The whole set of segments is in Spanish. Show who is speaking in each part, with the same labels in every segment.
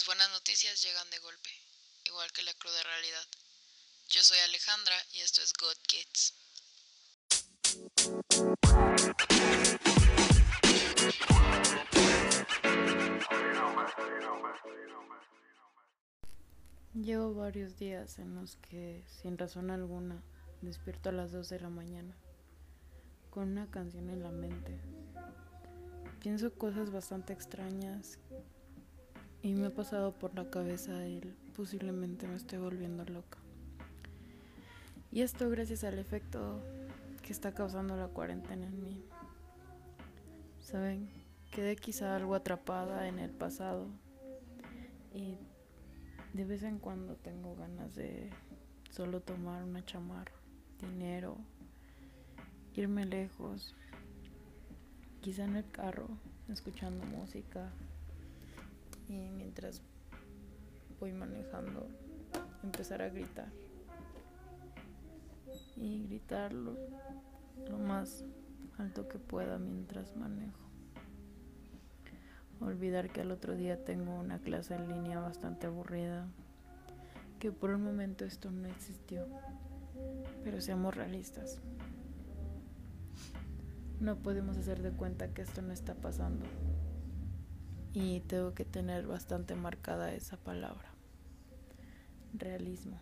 Speaker 1: Las buenas noticias llegan de golpe, igual que la cruda realidad. Yo soy Alejandra y esto es God Kids. Llevo varios días en los que, sin razón alguna, despierto a las 2 de la mañana, con una canción en la mente. Pienso cosas bastante extrañas y me ha pasado por la cabeza el posiblemente me estoy volviendo loca. Y esto gracias al efecto que está causando la cuarentena en mí. Saben, quedé quizá algo atrapada en el pasado y de vez en cuando tengo ganas de solo tomar una chamarra, dinero, irme lejos, quizá en el carro, escuchando música y mientras voy manejando empezar a gritar y gritarlo lo más alto que pueda mientras manejo. Olvidar que al otro día tengo una clase en línea bastante aburrida, que por un momento esto no existió, pero seamos realistas. No podemos hacer de cuenta que esto no está pasando y tengo que tener bastante marcada esa palabra, realismo.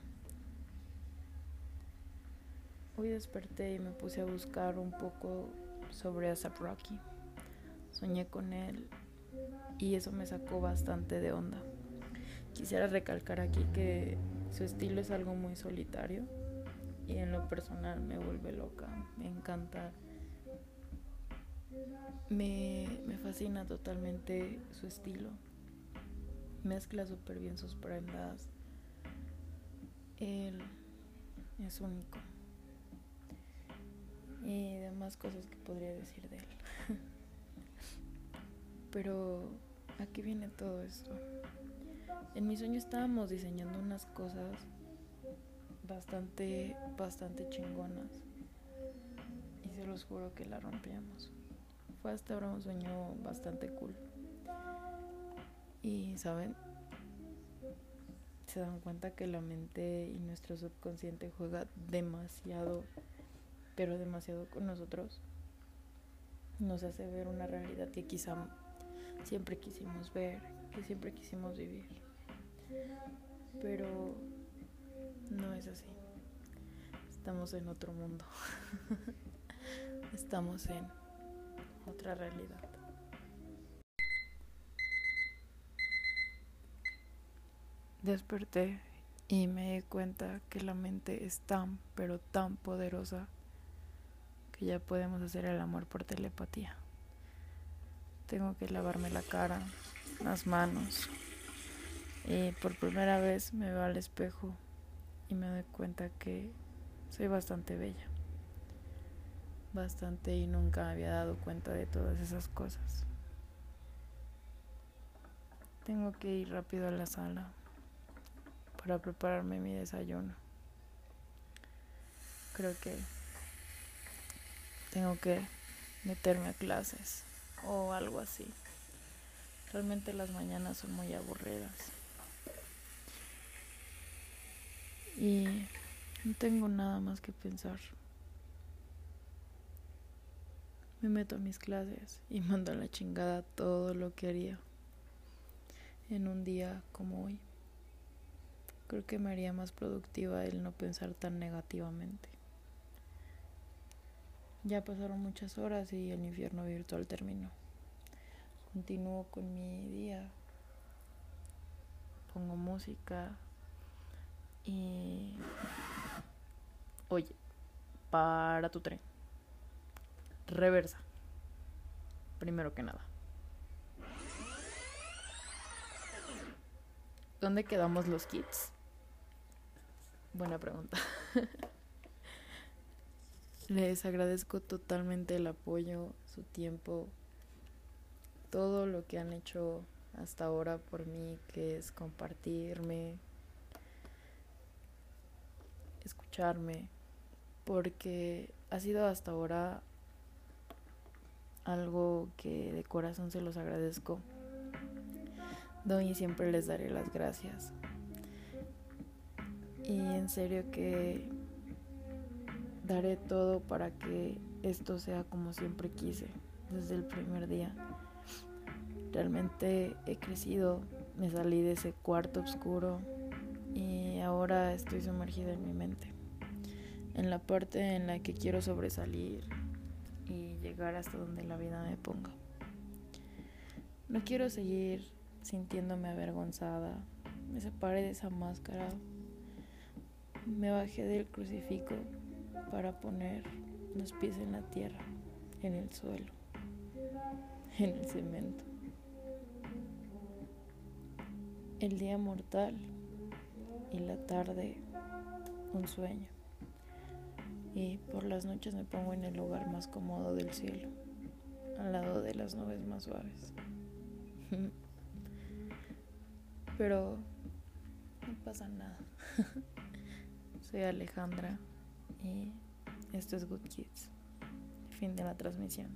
Speaker 1: Hoy desperté y me puse a buscar un poco sobre Asap Rocky. Soñé con él y eso me sacó bastante de onda. Quisiera recalcar aquí que su estilo es algo muy solitario y en lo personal me vuelve loca, me encanta me, me fascina totalmente su estilo. Mezcla súper bien sus prendas. Él es único. Y demás cosas que podría decir de él. Pero aquí viene todo esto. En mi sueño estábamos diseñando unas cosas bastante, bastante chingonas. Y se los juro que la rompíamos fue hasta ahora un sueño bastante cool. Y saben, se dan cuenta que la mente y nuestro subconsciente juega demasiado, pero demasiado con nosotros. Nos hace ver una realidad que quizá siempre quisimos ver, que siempre quisimos vivir. Pero no es así. Estamos en otro mundo. Estamos en otra realidad. Desperté y me di cuenta que la mente es tan, pero tan poderosa que ya podemos hacer el amor por telepatía. Tengo que lavarme la cara, las manos y por primera vez me veo al espejo y me doy cuenta que soy bastante bella bastante y nunca me había dado cuenta de todas esas cosas. Tengo que ir rápido a la sala para prepararme mi desayuno. Creo que tengo que meterme a clases o algo así. Realmente las mañanas son muy aburridas. Y no tengo nada más que pensar. Me meto a mis clases y mando a la chingada todo lo que haría en un día como hoy. Creo que me haría más productiva el no pensar tan negativamente. Ya pasaron muchas horas y el infierno virtual terminó. Continúo con mi día. Pongo música y... Oye, para tu tren reversa. Primero que nada. ¿Dónde quedamos los kits? Buena pregunta. Les agradezco totalmente el apoyo, su tiempo, todo lo que han hecho hasta ahora por mí, que es compartirme, escucharme, porque ha sido hasta ahora algo que de corazón se los agradezco. doy y siempre les daré las gracias. Y en serio que daré todo para que esto sea como siempre quise desde el primer día. Realmente he crecido, me salí de ese cuarto oscuro y ahora estoy sumergida en mi mente, en la parte en la que quiero sobresalir y llegar hasta donde la vida me ponga. No quiero seguir sintiéndome avergonzada, me separé de esa máscara, me bajé del crucifijo para poner los pies en la tierra, en el suelo, en el cemento. El día mortal y la tarde un sueño y por las noches me pongo en el lugar más cómodo del cielo, al lado de las nubes más suaves. Pero no pasa nada. Soy Alejandra y esto es Good Kids. Fin de la transmisión.